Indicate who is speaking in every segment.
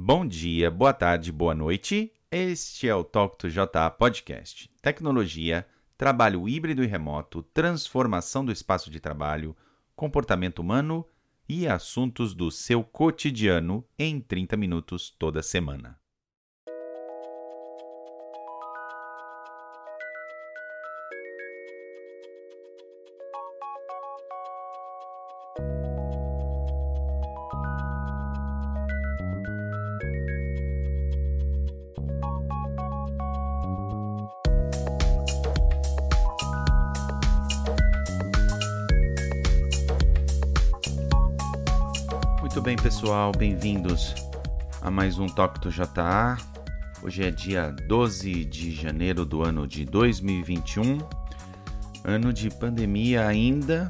Speaker 1: Bom dia, boa tarde, boa noite. Este é o Talk to JA Podcast. Tecnologia, trabalho híbrido e remoto, transformação do espaço de trabalho, comportamento humano e assuntos do seu cotidiano em 30 minutos toda semana. Pessoal, bem-vindos a mais um Toque do JA. Hoje é dia 12 de janeiro do ano de 2021, ano de pandemia ainda,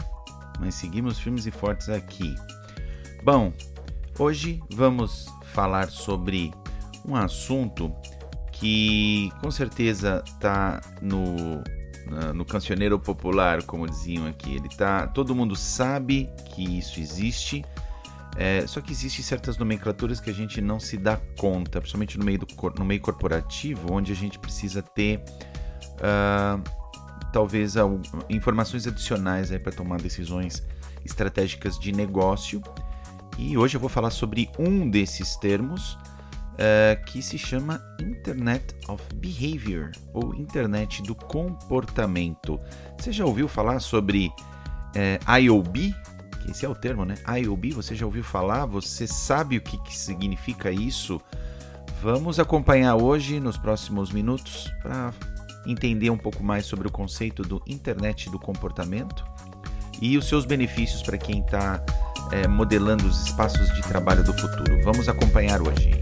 Speaker 1: mas seguimos firmes e fortes aqui. Bom, hoje vamos falar sobre um assunto que com certeza está no no cancioneiro popular, como diziam aqui. Ele tá, todo mundo sabe que isso existe, é, só que existem certas nomenclaturas que a gente não se dá conta, principalmente no meio, do, no meio corporativo, onde a gente precisa ter uh, talvez uh, informações adicionais para tomar decisões estratégicas de negócio. E hoje eu vou falar sobre um desses termos uh, que se chama Internet of Behavior ou Internet do Comportamento. Você já ouviu falar sobre é, IOB? Esse é o termo, né? IOB, você já ouviu falar? Você sabe o que, que significa isso? Vamos acompanhar hoje, nos próximos minutos, para entender um pouco mais sobre o conceito do internet do comportamento e os seus benefícios para quem está é, modelando os espaços de trabalho do futuro. Vamos acompanhar hoje.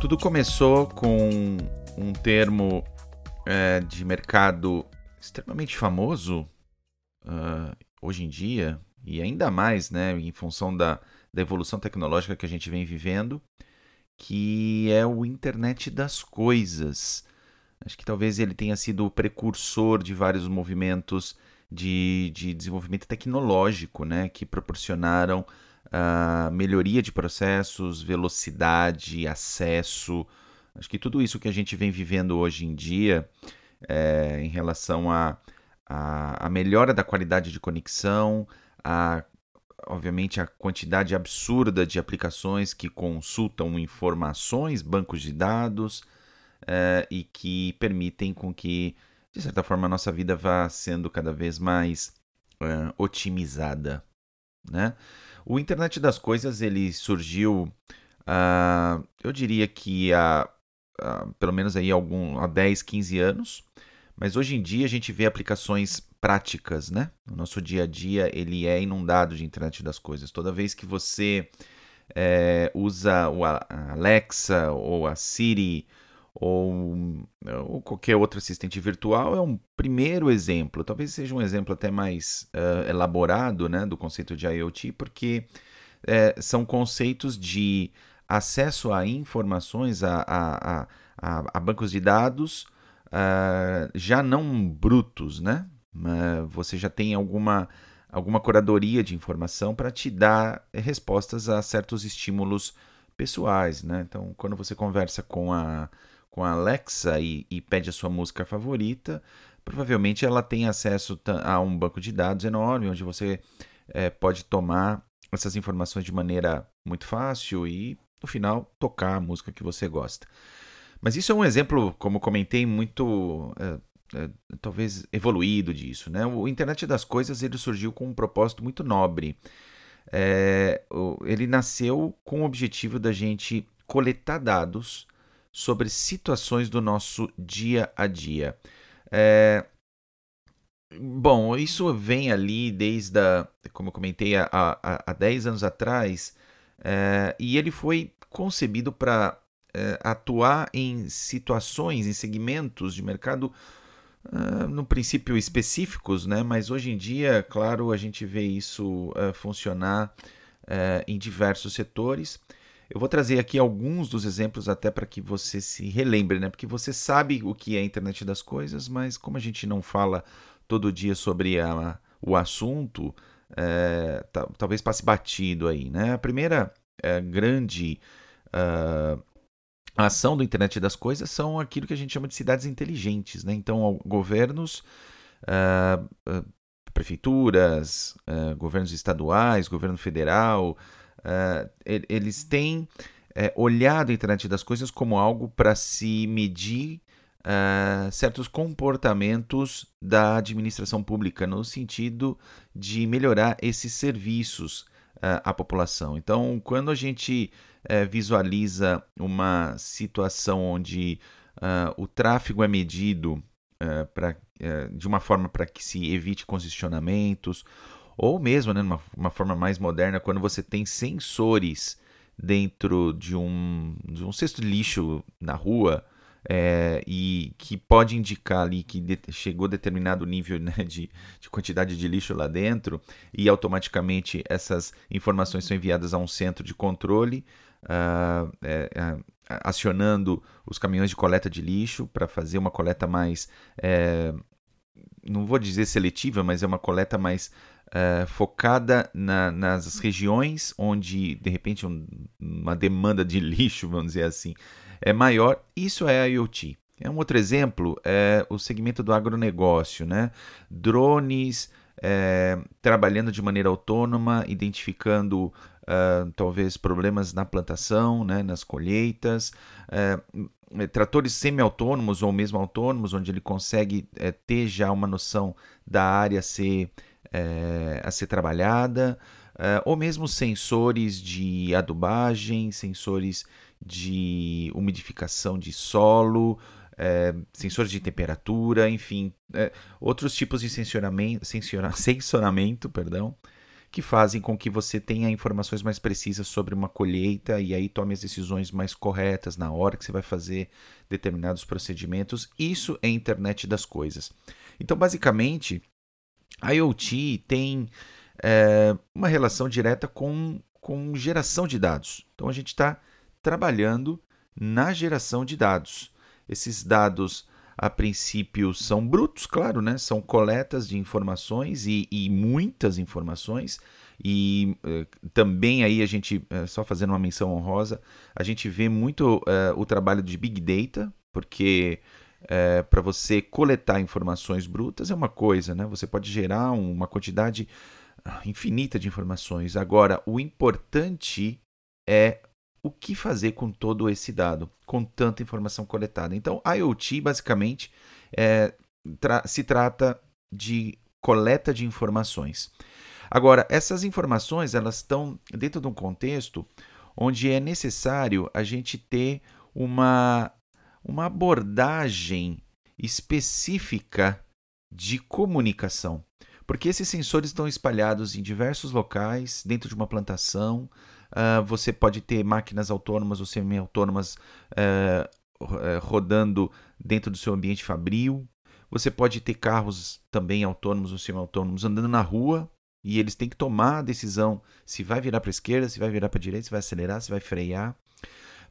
Speaker 1: Tudo começou com um termo é, de mercado extremamente famoso uh, hoje em dia, e ainda mais né, em função da, da evolução tecnológica que a gente vem vivendo, que é o Internet das Coisas. Acho que talvez ele tenha sido o precursor de vários movimentos de, de desenvolvimento tecnológico né, que proporcionaram uh, melhoria de processos, velocidade, acesso. Acho que tudo isso que a gente vem vivendo hoje em dia é, em relação à a, a, a, melhora da qualidade de conexão, a, obviamente a quantidade absurda de aplicações que consultam informações, bancos de dados é, e que permitem com que, de certa forma, a nossa vida vá sendo cada vez mais é, otimizada. Né? O Internet das Coisas ele surgiu, uh, eu diria que há, pelo menos aí algum, há 10, 15 anos, mas hoje em dia a gente vê aplicações práticas, né? O nosso dia a dia ele é inundado de Internet das Coisas. Toda vez que você é, usa o Alexa ou a Siri ou, ou, qualquer outro assistente virtual é um primeiro exemplo. Talvez seja um exemplo até mais uh, elaborado né, do conceito de IoT, porque uh, são conceitos de acesso a informações, a, a, a, a bancos de dados, uh, já não brutos, né? você já tem alguma, alguma curadoria de informação para te dar respostas a certos estímulos pessoais, né? Então, quando você conversa com a com a Alexa e, e pede a sua música favorita, provavelmente ela tem acesso a um banco de dados enorme, onde você é, pode tomar essas informações de maneira muito fácil e, no final, tocar a música que você gosta. Mas isso é um exemplo, como comentei, muito é, é, talvez evoluído disso. Né? O Internet das Coisas ele surgiu com um propósito muito nobre. Ele nasceu com o objetivo da gente coletar dados sobre situações do nosso dia a dia. É... Bom, isso vem ali desde, a, como eu comentei, há, há, há 10 anos atrás, é, e ele foi concebido para é, atuar em situações, em segmentos de mercado, uh, no princípio específicos, né? mas hoje em dia, claro, a gente vê isso uh, funcionar uh, em diversos setores. Eu vou trazer aqui alguns dos exemplos até para que você se relembre, né? Porque você sabe o que é a internet das coisas, mas como a gente não fala todo dia sobre a, o assunto, é, talvez passe batido aí, né? A primeira é, grande uh, ação do internet das coisas são aquilo que a gente chama de cidades inteligentes, né? Então, governos uh, uh, prefeituras, uh, governos estaduais, governo federal, uh, eles têm uh, olhado a internet das coisas como algo para se medir certos comportamentos da administração pública, no sentido de melhorar esses serviços à população. Então, quando a gente visualiza uma situação onde o tráfego é medido uh, pra, uh, de uma forma para que se evite congestionamentos, ou mesmo, né, uma, uma forma mais moderna, quando você tem sensores dentro de um, de um cesto de lixo na rua, é, e que pode indicar ali que de, chegou determinado nível né, de, de, quantidade de lixo lá dentro e automaticamente essas informações são enviadas a um centro de controle uh, é, é, acionando os caminhões de coleta de lixo para fazer uma coleta mais, é, não vou dizer seletiva, mas é uma coleta mais é, focada na, nas regiões onde, de repente, um, uma demanda de lixo, vamos dizer assim, é maior. Isso é IoT. É um outro exemplo é o segmento do agronegócio, né? Drones é, trabalhando de maneira autônoma, identificando uh, talvez problemas na plantação, né, nas colheitas, uh, tratores semi-autônomos ou mesmo autônomos, onde ele consegue uh, ter já uma noção da área ser, eh, a ser trabalhada, ou mesmo sensores de adubagem, sensores de umidificação de solo, é, sensores de temperatura, enfim, é, outros tipos de sensoramento, sensora, sensoramento perdão, que fazem com que você tenha informações mais precisas sobre uma colheita e aí tome as decisões mais corretas na hora que você vai fazer determinados procedimentos. Isso é internet das coisas. Então, basicamente, IoT tem é, uma relação direta com, com geração de dados. Então, a gente está trabalhando na geração de dados. Esses dados a princípio são brutos, claro, né? São coletas de informações e, e muitas informações. E uh, também aí a gente, uh, só fazendo uma menção honrosa, a gente vê muito uh, o trabalho de Big Data, porque para você coletar informações brutas é uma coisa, né? Você pode gerar uma quantidade ah, infinita de informações. Agora, o importante é o que fazer com todo esse dado, com tanta informação coletada. Então, IoT basicamente é, tra se trata de coleta de informações. Agora, essas informações elas estão dentro de um contexto onde é necessário a gente ter uma, uma abordagem específica de comunicação. Porque esses sensores estão espalhados em diversos locais, dentro de uma plantação, Uh, você pode ter máquinas autônomas ou semi-autônomas uh, rodando dentro do seu ambiente fabril. Você pode ter carros também autônomos ou semi-autônomos andando na rua e eles têm que tomar a decisão se vai virar para a esquerda, se vai virar para a direita, se vai acelerar, se vai frear.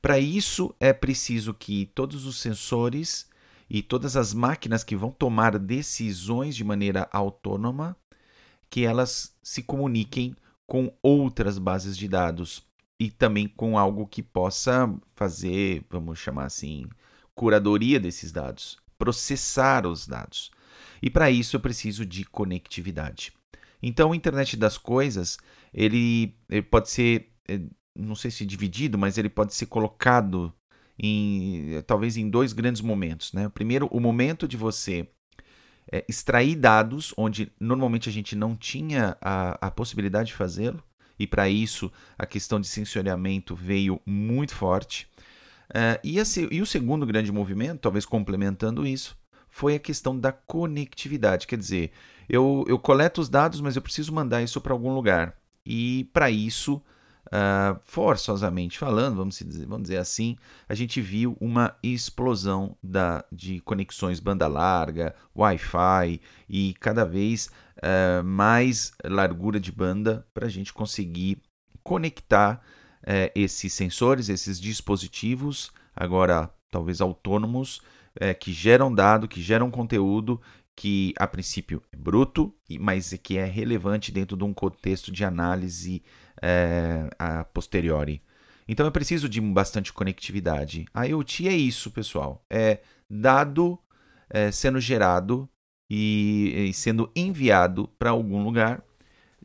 Speaker 1: Para isso é preciso que todos os sensores e todas as máquinas que vão tomar decisões de maneira autônoma, que elas se comuniquem com outras bases de dados e também com algo que possa fazer, vamos chamar assim, curadoria desses dados, processar os dados. E para isso eu preciso de conectividade. Então, a internet das coisas, ele, ele pode ser, eh, não sei se dividido, mas ele pode ser colocado em talvez em dois grandes momentos, né? Primeiro, o momento de você é, extrair dados onde normalmente a gente não tinha a, a possibilidade de fazê-lo, e para isso a questão de sensoriamento veio muito forte. Uh, e, esse, e o segundo grande movimento, talvez complementando isso, foi a questão da conectividade. Quer dizer, eu, eu coleto os dados, mas eu preciso mandar isso para algum lugar. E para isso uh, forçosamente falando, vamos dizer, vamos dizer assim, a gente viu uma explosão da, de conexões banda larga, Wi-Fi e cada vez uh, mais largura de banda para a gente conseguir conectar é, esses sensores, esses dispositivos, agora talvez autônomos, é, que geram dado, que geram conteúdo que a princípio é bruto, mas que é relevante dentro de um contexto de análise é, a posteriori. Então eu preciso de bastante conectividade. A IoT é isso, pessoal. É dado é, sendo gerado e, e sendo enviado para algum lugar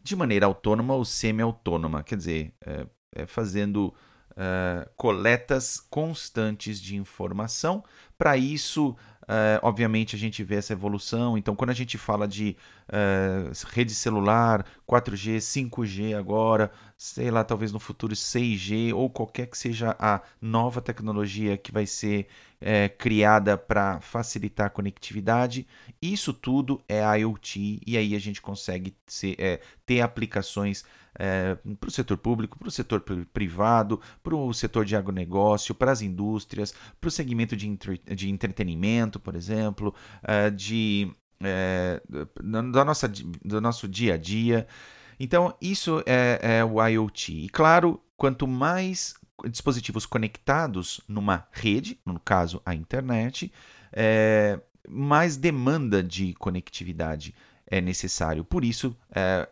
Speaker 1: de maneira autônoma ou semi-autônoma. Quer dizer, é, é fazendo é, coletas constantes de informação. Para isso, Uh, obviamente a gente vê essa evolução. Então, quando a gente fala de uh, rede celular, 4G, 5G agora, sei lá, talvez no futuro 6G ou qualquer que seja a nova tecnologia que vai ser é, criada para facilitar a conectividade, isso tudo é IoT e aí a gente consegue ser, ter aplicações é, para o setor público, para o setor privado, para o setor de agronegócio, para as indústrias, para o segmento de, entre, de entretenimento, por exemplo, é, de, é, da nossa, do nosso dia a dia. Então, isso é, é o IoT. E claro, quanto mais dispositivos conectados numa rede, no caso a internet, é, mais demanda de conectividade é necessário. Por isso, é,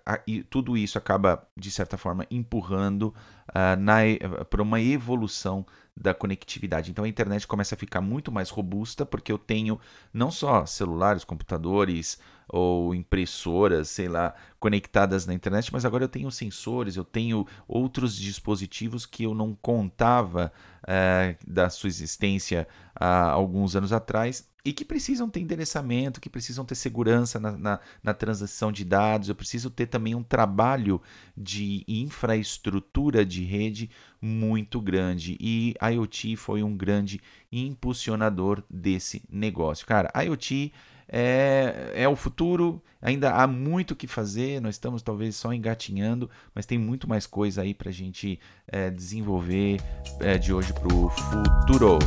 Speaker 1: tudo isso acaba, de certa forma, empurrando uh, para uma evolução da conectividade. Então a internet começa a ficar muito mais robusta porque eu tenho não só celulares, computadores ou impressoras, sei lá, conectadas na internet, mas agora eu tenho sensores, eu tenho outros dispositivos que eu não contava é, da sua existência há alguns anos atrás e que precisam ter endereçamento, que precisam ter segurança na, na, na, transação de dados. Eu preciso ter também um trabalho de infraestrutura de rede muito grande. E IoT foi um grande impulsionador desse negócio. Cara, IoT é, é o futuro, ainda há muito o que fazer, nós estamos talvez só engatinhando, mas tem muito mais coisa aí para a gente é, desenvolver é, de hoje para o futuro.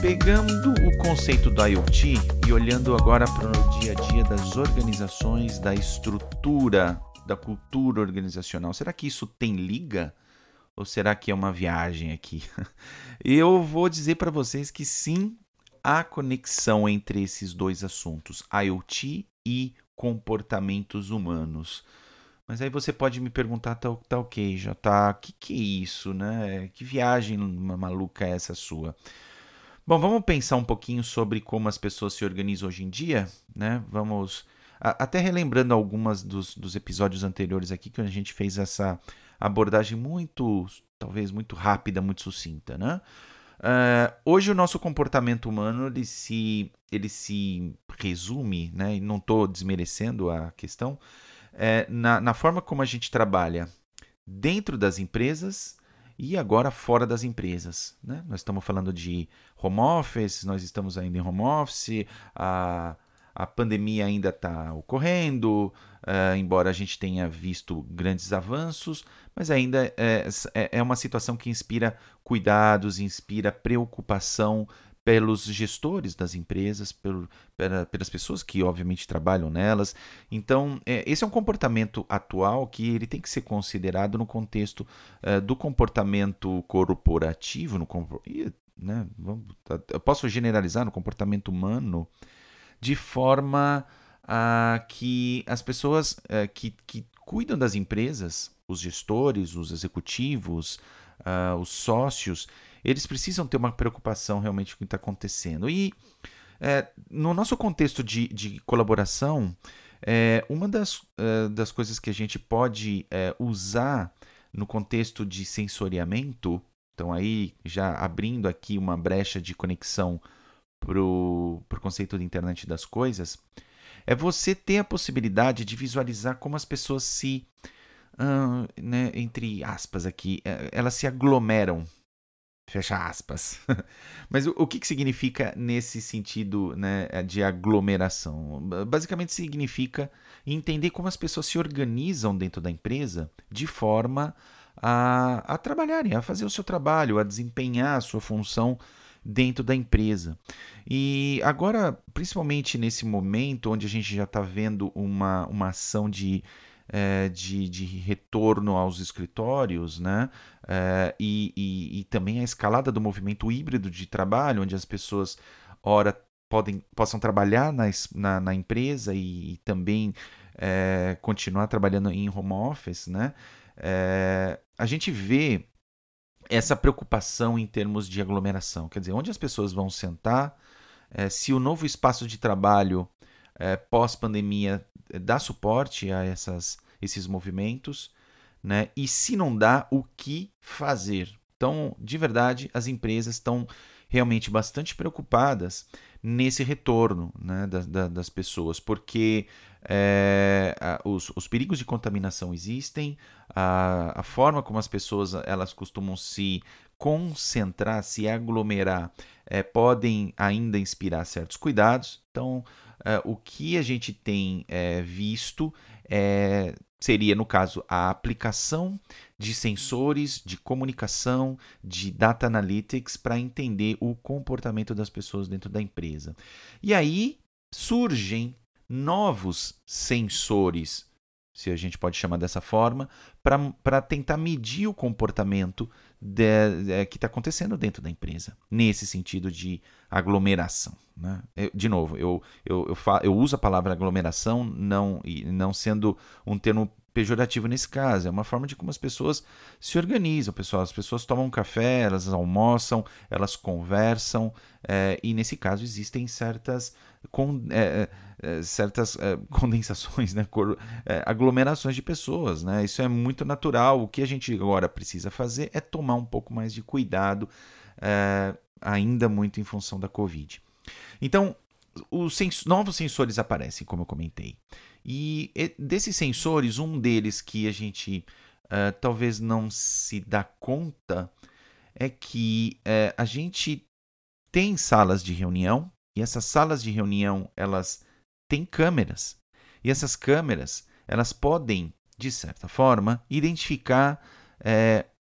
Speaker 1: Pegando o conceito do IoT e olhando agora para o dia a dia das organizações, da estrutura, da cultura organizacional, será que isso tem liga? Ou será que é uma viagem aqui? Eu vou dizer para vocês que sim, há conexão entre esses dois assuntos, IoT e comportamentos humanos. Mas aí você pode me perguntar, tá, tá ok, já tá, que que é isso, né? Que viagem maluca é essa sua? Bom, vamos pensar um pouquinho sobre como as pessoas se organizam hoje em dia, né? Vamos até relembrando algumas dos, dos episódios anteriores aqui que a gente fez essa abordagem muito, talvez muito rápida, muito sucinta, né? Uh, hoje o nosso comportamento humano ele se, ele se resume, né? E não estou desmerecendo a questão, é, na, na forma como a gente trabalha dentro das empresas e agora fora das empresas. Né? Nós estamos falando de home office, nós estamos ainda em home office, a, a pandemia ainda está ocorrendo, uh, embora a gente tenha visto grandes avanços, mas ainda é, é, é uma situação que inspira cuidados, inspira preocupação pelos gestores das empresas, pelo, pela, pelas pessoas que obviamente trabalham nelas. Então, é, esse é um comportamento atual que ele tem que ser considerado no contexto é, do comportamento corporativo, no, né, vamos, posso generalizar no comportamento humano de forma a que as pessoas é, que, que cuidam das empresas, os gestores, os executivos, uh, os sócios, eles precisam ter uma preocupação realmente com o que está acontecendo. E é, no nosso contexto de, de colaboração, é, uma das, das coisas que a gente pode usar no contexto de sensoriamento, então aí já abrindo aqui uma brecha de conexão para o conceito de internet das coisas, é você ter a possibilidade de visualizar como as pessoas se, uh, né, entre aspas aqui, é, elas se aglomeram Fecha aspas. Mas o, o que, que significa nesse sentido né, de aglomeração? Basicamente significa entender como as pessoas se organizam dentro da empresa de forma a, a trabalharem, a fazer o seu trabalho, a desempenhar a sua função dentro da empresa. E agora, principalmente nesse momento onde a gente já está vendo uma, uma ação de, é, de, de, retorno aos escritórios, né? É, e, e, e, também a escalada do movimento híbrido de trabalho, onde as pessoas, ora, podem, possam trabalhar na, na, na empresa e, e também é, continuar trabalhando em home office, né? a gente vê essa preocupação em termos de aglomeração. Quer dizer, onde as pessoas vão sentar, é, se o novo espaço de trabalho é, pós-pandemia é, dá suporte a essas, esses movimentos, né? e se não dá, o que fazer. Então, de verdade, as empresas estão realmente bastante preocupadas nesse retorno né, da, da, das pessoas, porque é, os, os, perigos de contaminação existem, a, a, forma como as pessoas elas costumam se concentrar, se aglomerar, é, podem ainda inspirar certos cuidados. Então, é, o que a gente tem visto é, seria, no caso, a aplicação de sensores de comunicação, de data analytics, para entender o comportamento das pessoas dentro da empresa. E aí surgem novos sensores, se a gente pode chamar dessa forma, para tentar medir o comportamento de, de, que está acontecendo dentro da empresa, nesse sentido de aglomeração. Né? Eu, de novo, eu, eu, eu, eu uso a palavra aglomeração não, não sendo um termo pejorativo nesse caso, é uma forma de como as pessoas se organizam, pessoal. As pessoas tomam café, elas almoçam, elas conversam, é, e nesse caso existem certas, com, é, é, certas condensações, né, aglomerações de pessoas. Né? Isso é muito natural. O que a gente agora precisa fazer é tomar um pouco mais de cuidado, ainda muito em função da Covid. Então, os sens novos sensores aparecem, como eu comentei. E desses sensores, um deles que a gente uh, talvez não se dá conta é que uh, a gente tem salas de reunião e essas salas de reunião elas têm câmeras e essas câmeras elas podem de certa forma identificar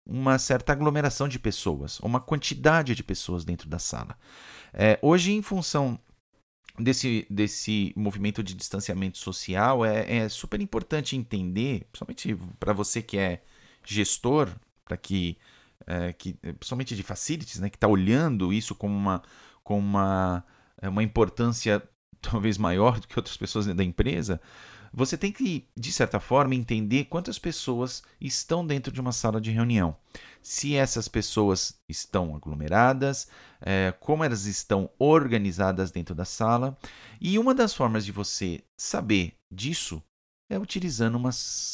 Speaker 1: uma certa aglomeração de pessoas, uma quantidade de pessoas dentro da sala. hoje, em função desse, desse movimento de distanciamento social é, é super importante entender, principalmente para você que é gestor, para que, é, que, principalmente de facilities, né, que está olhando isso como uma, como uma, é, uma importância talvez maior do que outras pessoas da empresa, você tem que, de certa forma, entender quantas pessoas estão dentro de uma sala de reunião. Se essas pessoas estão aglomeradas, é, como elas estão organizadas dentro da sala. E uma das formas de você saber disso é utilizando uma,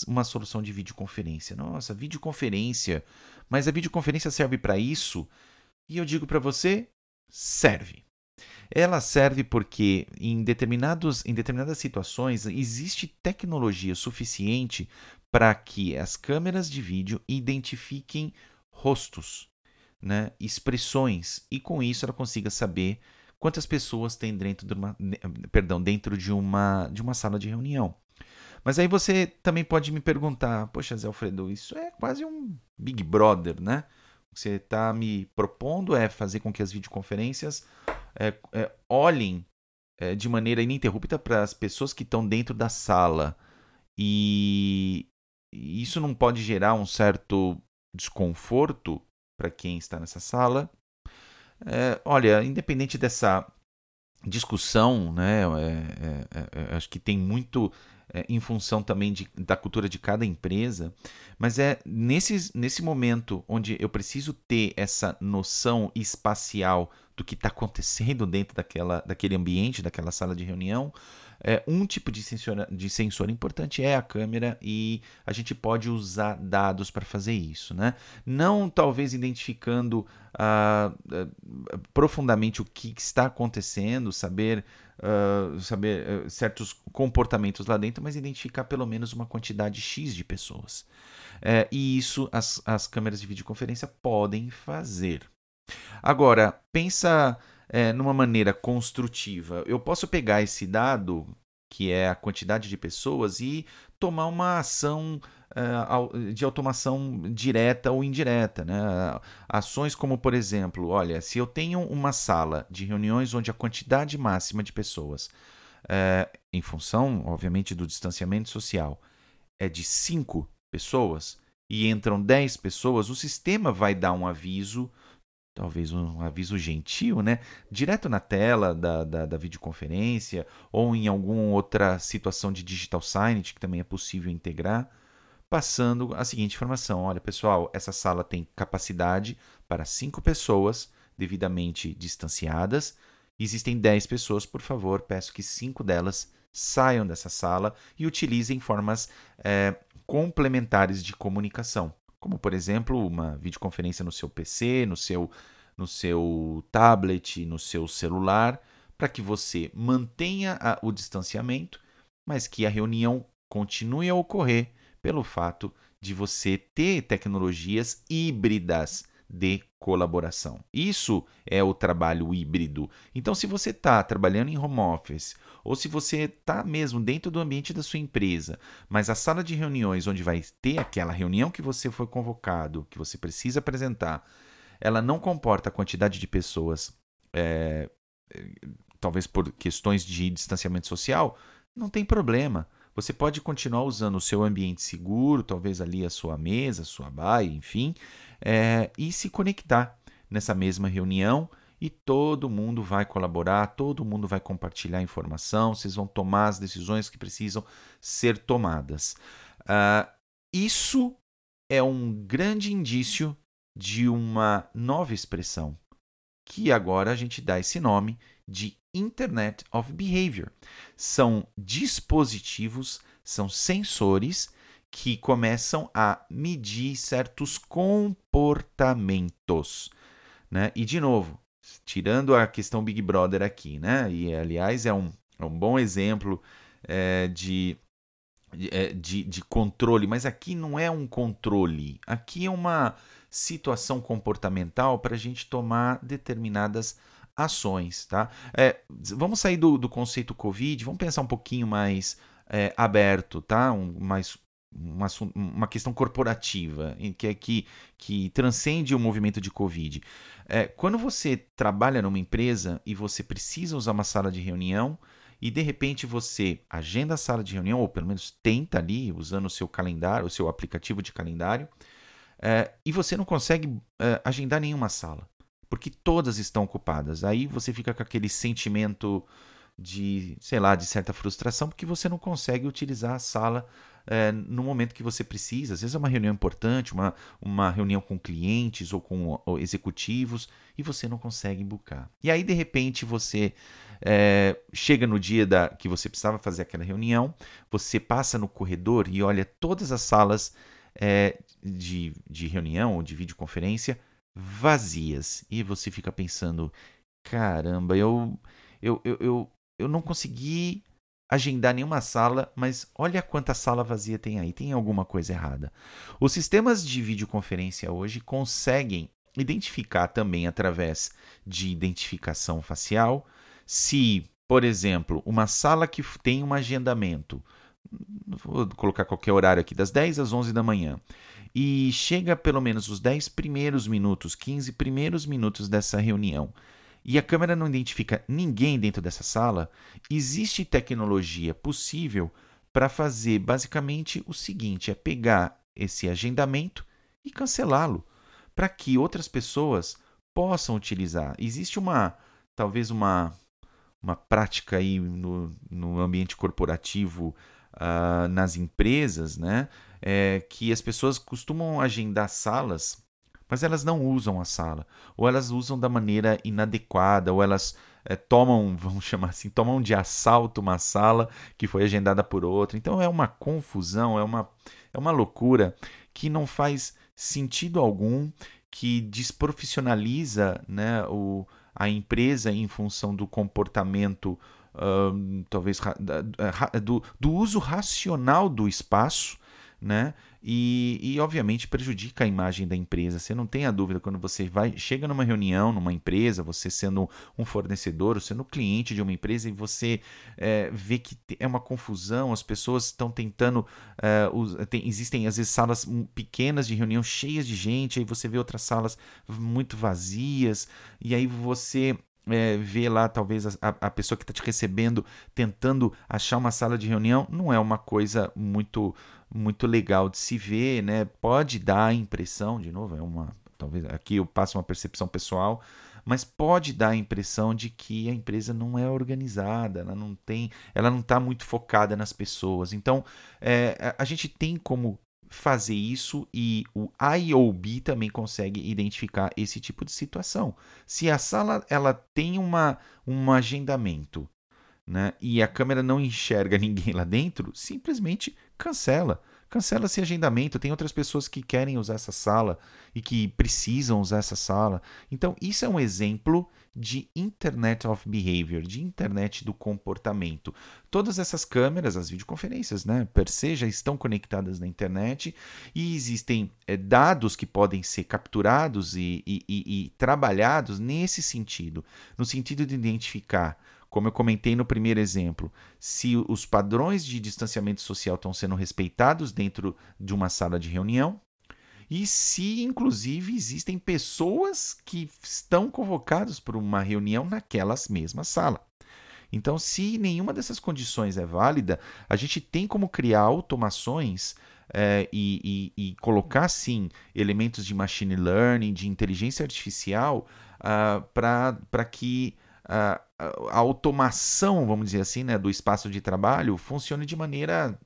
Speaker 1: uma solução de videoconferência. Nossa, videoconferência. Mas a videoconferência serve para isso? E eu digo para você: serve. Ela serve porque em, determinados, em determinadas situações existe tecnologia suficiente para que as câmeras de vídeo identifiquem rostos, né, expressões, e com isso ela consiga saber quantas pessoas tem dentro de uma, perdão, dentro de uma, de uma sala de reunião. Mas aí você também pode me perguntar, poxa, Zé Alfredo, isso é quase um Big Brother, né? O que você está me propondo é fazer com que as videoconferências é, é, olhem é, de maneira ininterrupta para as pessoas que estão dentro da sala. E isso não pode gerar um certo desconforto para quem está nessa sala. É, olha, independente dessa discussão, né, é, é, acho que tem muito em função também de, da cultura de cada empresa, mas é nesse, nesse momento onde eu preciso ter essa noção espacial do que está acontecendo dentro daquela, daquele ambiente, daquela sala de reunião. É, um tipo de sensor, de sensor importante é a câmera e a gente pode usar dados para fazer isso. Né? Não talvez identificando uh, uh, profundamente o que está acontecendo, saber, uh, saber certos comportamentos lá dentro, mas identificar pelo menos uma quantidade X de pessoas. É, e isso as, as câmeras de videoconferência podem fazer. Agora, pensa é, numa maneira construtiva. Eu posso pegar esse dado, que é a quantidade de pessoas, e tomar uma ação uh, de automação direta ou indireta. Né? Ações como, por exemplo, olha, se eu tenho uma sala de reuniões onde a quantidade máxima de pessoas, uh, em função, obviamente, do distanciamento social, é de 5 pessoas e entram 10 pessoas, o sistema vai dar um aviso talvez um aviso gentil, né? Direto na tela da, da, da, videoconferência ou em alguma outra situação de digital signage que também é possível integrar, passando a seguinte informação: olha, pessoal, essa sala tem capacidade para cinco pessoas devidamente distanciadas. Existem 10 pessoas, por favor, peço que cinco delas saiam dessa sala e utilizem formas é, complementares de comunicação como por exemplo uma videoconferência no seu PC, no seu, no seu tablet, no seu celular, para que você mantenha a, o distanciamento, mas que a reunião continue a ocorrer pelo fato de você ter tecnologias híbridas de colaboração. Isso é o trabalho híbrido. Então, se você está trabalhando em home office ou se você está mesmo dentro do ambiente da sua empresa, mas a sala de reuniões onde vai ter aquela reunião que você foi convocado, que você precisa apresentar, ela não comporta a quantidade de pessoas, é, talvez por questões de distanciamento social, não tem problema. Você pode continuar usando o seu ambiente seguro, talvez ali a sua mesa, a sua baia, enfim, é, e se conectar nessa mesma reunião e todo mundo vai colaborar, todo mundo vai compartilhar informação, vocês vão tomar as decisões que precisam ser tomadas. Uh, isso é um grande indício de uma nova expressão, que agora a gente dá esse nome de Internet of Behavior. São dispositivos, são sensores que começam a medir certos comportamentos. Né? E, de novo, tirando a questão Big Brother aqui, né? e aliás é um, é um bom exemplo é, de, é, de, de controle, mas aqui não é um controle, aqui é uma situação comportamental para a gente tomar determinadas ações. Tá? É, vamos sair do, do conceito Covid, vamos pensar um pouquinho mais é, aberto, tá? um, mais uma, uma questão corporativa que, é que, que transcende o movimento de Covid. É, quando você trabalha numa empresa e você precisa usar uma sala de reunião e de repente você agenda a sala de reunião, ou pelo menos tenta ali, usando o seu calendário, o seu aplicativo de calendário, é, e você não consegue é, agendar nenhuma sala, porque todas estão ocupadas. Aí você fica com aquele sentimento de, sei lá, de certa frustração, porque você não consegue utilizar a sala é, no momento que você precisa. Às vezes é uma reunião importante, uma, uma reunião com clientes ou com ou executivos, e você não consegue buscar. E aí, de repente, você é, chega no dia da, que você precisava fazer aquela reunião, você passa no corredor e olha todas as salas é, de, de reunião ou de videoconferência vazias. E você fica pensando: caramba, eu, eu, eu, eu, eu não consegui agendar nenhuma sala, mas olha quanta sala vazia tem aí, tem alguma coisa errada. Os sistemas de videoconferência hoje conseguem identificar também através de identificação facial se, por exemplo, uma sala que tem um agendamento, vou colocar qualquer horário aqui, das 10 às 11 da manhã, e chega pelo menos os 10 primeiros minutos, 15 primeiros minutos dessa reunião, e a câmera não identifica ninguém dentro dessa sala, existe tecnologia possível para fazer basicamente o seguinte: é pegar esse agendamento e cancelá-lo, para que outras pessoas possam utilizar. Existe uma, talvez uma, uma prática aí no, no ambiente corporativo, uh, nas empresas, né? É, que as pessoas costumam agendar salas mas elas não usam a sala, ou elas usam da maneira inadequada, ou elas é, tomam, vamos chamar assim, tomam de assalto uma sala que foi agendada por outra. Então é uma confusão, é uma, é uma loucura que não faz sentido algum, que desprofissionaliza né, o, a empresa em função do comportamento, uh, talvez do, do uso racional do espaço né? E, e, obviamente prejudica a imagem da empresa. Você não tem a dúvida quando você vai chega numa reunião, numa empresa, você sendo um fornecedor, ou sendo cliente de uma empresa e você é, vê que é uma confusão, as pessoas estão tentando, é, os, tem, existem às vezes salas pequenas de reunião cheias de gente, aí você vê outras salas muito vazias e aí você é, lá, talvez, a, a pessoa que está te recebendo tentando achar uma sala de reunião, não é uma coisa muito muito legal de se ver, né? Pode dar a impressão, de novo, é uma. Talvez aqui eu passo uma percepção pessoal, mas pode dar a impressão de que a empresa não é organizada, ela não tem, ela não está muito focada nas pessoas. Então, é, a gente tem como fazer isso e o IOB também consegue identificar esse tipo de situação. Se a sala ela tem uma, um agendamento né, e a câmera não enxerga ninguém lá dentro, simplesmente cancela. Cancela esse agendamento. Tem outras pessoas que querem usar essa sala e que precisam usar essa sala. Então, isso é um exemplo de Internet of Behavior, de internet do comportamento. Todas essas câmeras, as videoconferências, né, per se, já estão conectadas na internet e existem é, dados que podem ser capturados e, e, e, e trabalhados nesse sentido no sentido de identificar como eu comentei no primeiro exemplo, se os padrões de distanciamento social estão sendo respeitados dentro de uma sala de reunião, e se inclusive existem pessoas que estão convocadas para uma reunião naquelas mesma sala. Então, se nenhuma dessas condições é válida, a gente tem como criar automações é, e, e, e, colocar, sim, elementos de machine learning, de inteligência artificial, uh, para que a, a automação, vamos dizer assim, né, do espaço de trabalho funcione de maneira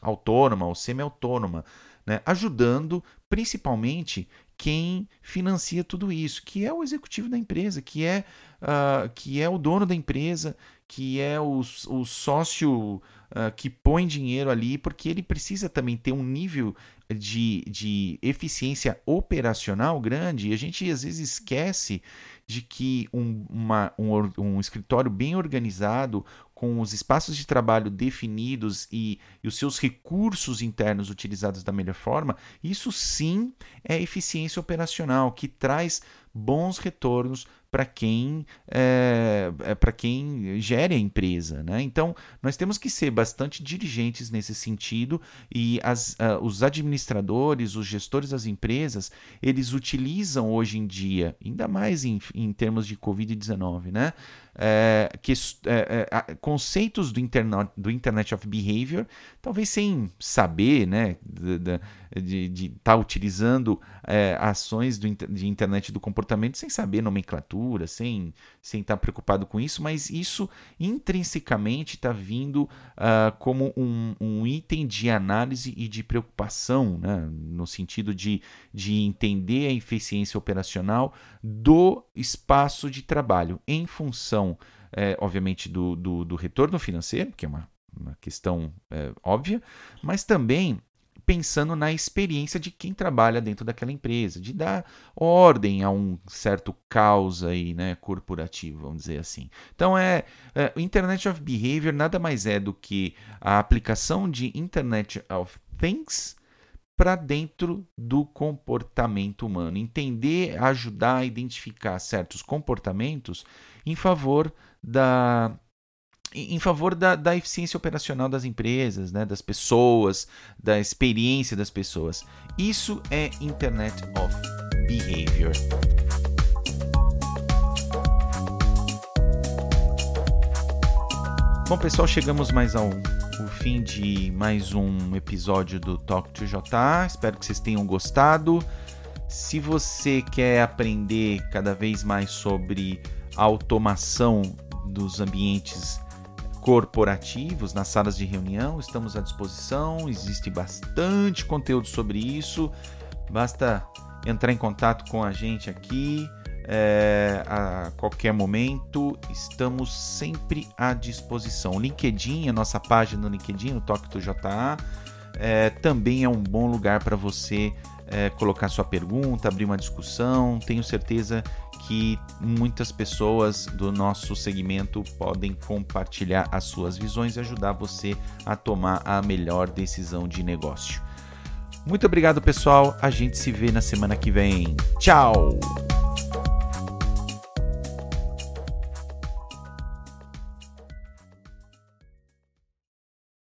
Speaker 1: autônoma ou semi-autônoma, né, ajudando principalmente quem financia tudo isso, que é o executivo da empresa, que é, uh, que é o dono da empresa, que é o, o sócio uh, que põe dinheiro ali, porque ele precisa também ter um nível de, de eficiência operacional grande, e a gente às vezes esquece de que um, uma, um, um escritório bem organizado, com os espaços de trabalho definidos e, e, os seus recursos internos utilizados da melhor forma, isso sim é eficiência operacional, que traz bons retornos para quem é, é para quem gere a empresa, né? Então nós temos que ser bastante dirigentes nesse sentido e as, uh, os administradores, os gestores das empresas, eles utilizam hoje em dia, ainda mais em, em termos de Covid-19, né? É, que, é, conceitos do internet, do Internet of Behavior, talvez sem saber, né, de estar tá utilizando é, ações do, de internet do comportamento sem saber nomenclatura, sem sem estar tá preocupado com isso, mas isso intrinsecamente está vindo uh, como um, um, item de análise e de preocupação, né, no sentido de, de entender a eficiência operacional do espaço de trabalho em função, é, obviamente, do, do, do, retorno financeiro, que é uma, uma questão é, óbvia, mas também pensando na experiência de quem trabalha dentro daquela empresa, de dar ordem a um certo caos aí, né, corporativo, vamos dizer assim. Então é, é Internet of Behavior nada mais é do que a aplicação de Internet of Things para dentro do comportamento humano, entender, ajudar a identificar certos comportamentos em favor da em favor da, da eficiência operacional das empresas, né, das pessoas, da experiência das pessoas. Isso é Internet of Behavior. Bom, pessoal, chegamos mais ao, fim de mais um episódio do Talk to JA. Espero que vocês tenham gostado. Se você quer aprender cada vez mais sobre a automação dos ambientes corporativos, nas salas de reunião, estamos à disposição, existe bastante conteúdo sobre isso, basta entrar em contato com a gente aqui é, a qualquer momento, estamos sempre à disposição. O LinkedIn, a nossa página no LinkedIn, no Toque do JA, é, também é um bom lugar para você é, colocar sua pergunta, abrir uma discussão. Tenho certeza que muitas pessoas do nosso segmento podem compartilhar as suas visões e ajudar você a tomar a melhor decisão de negócio. Muito obrigado, pessoal. A gente se vê na semana que vem. Tchau!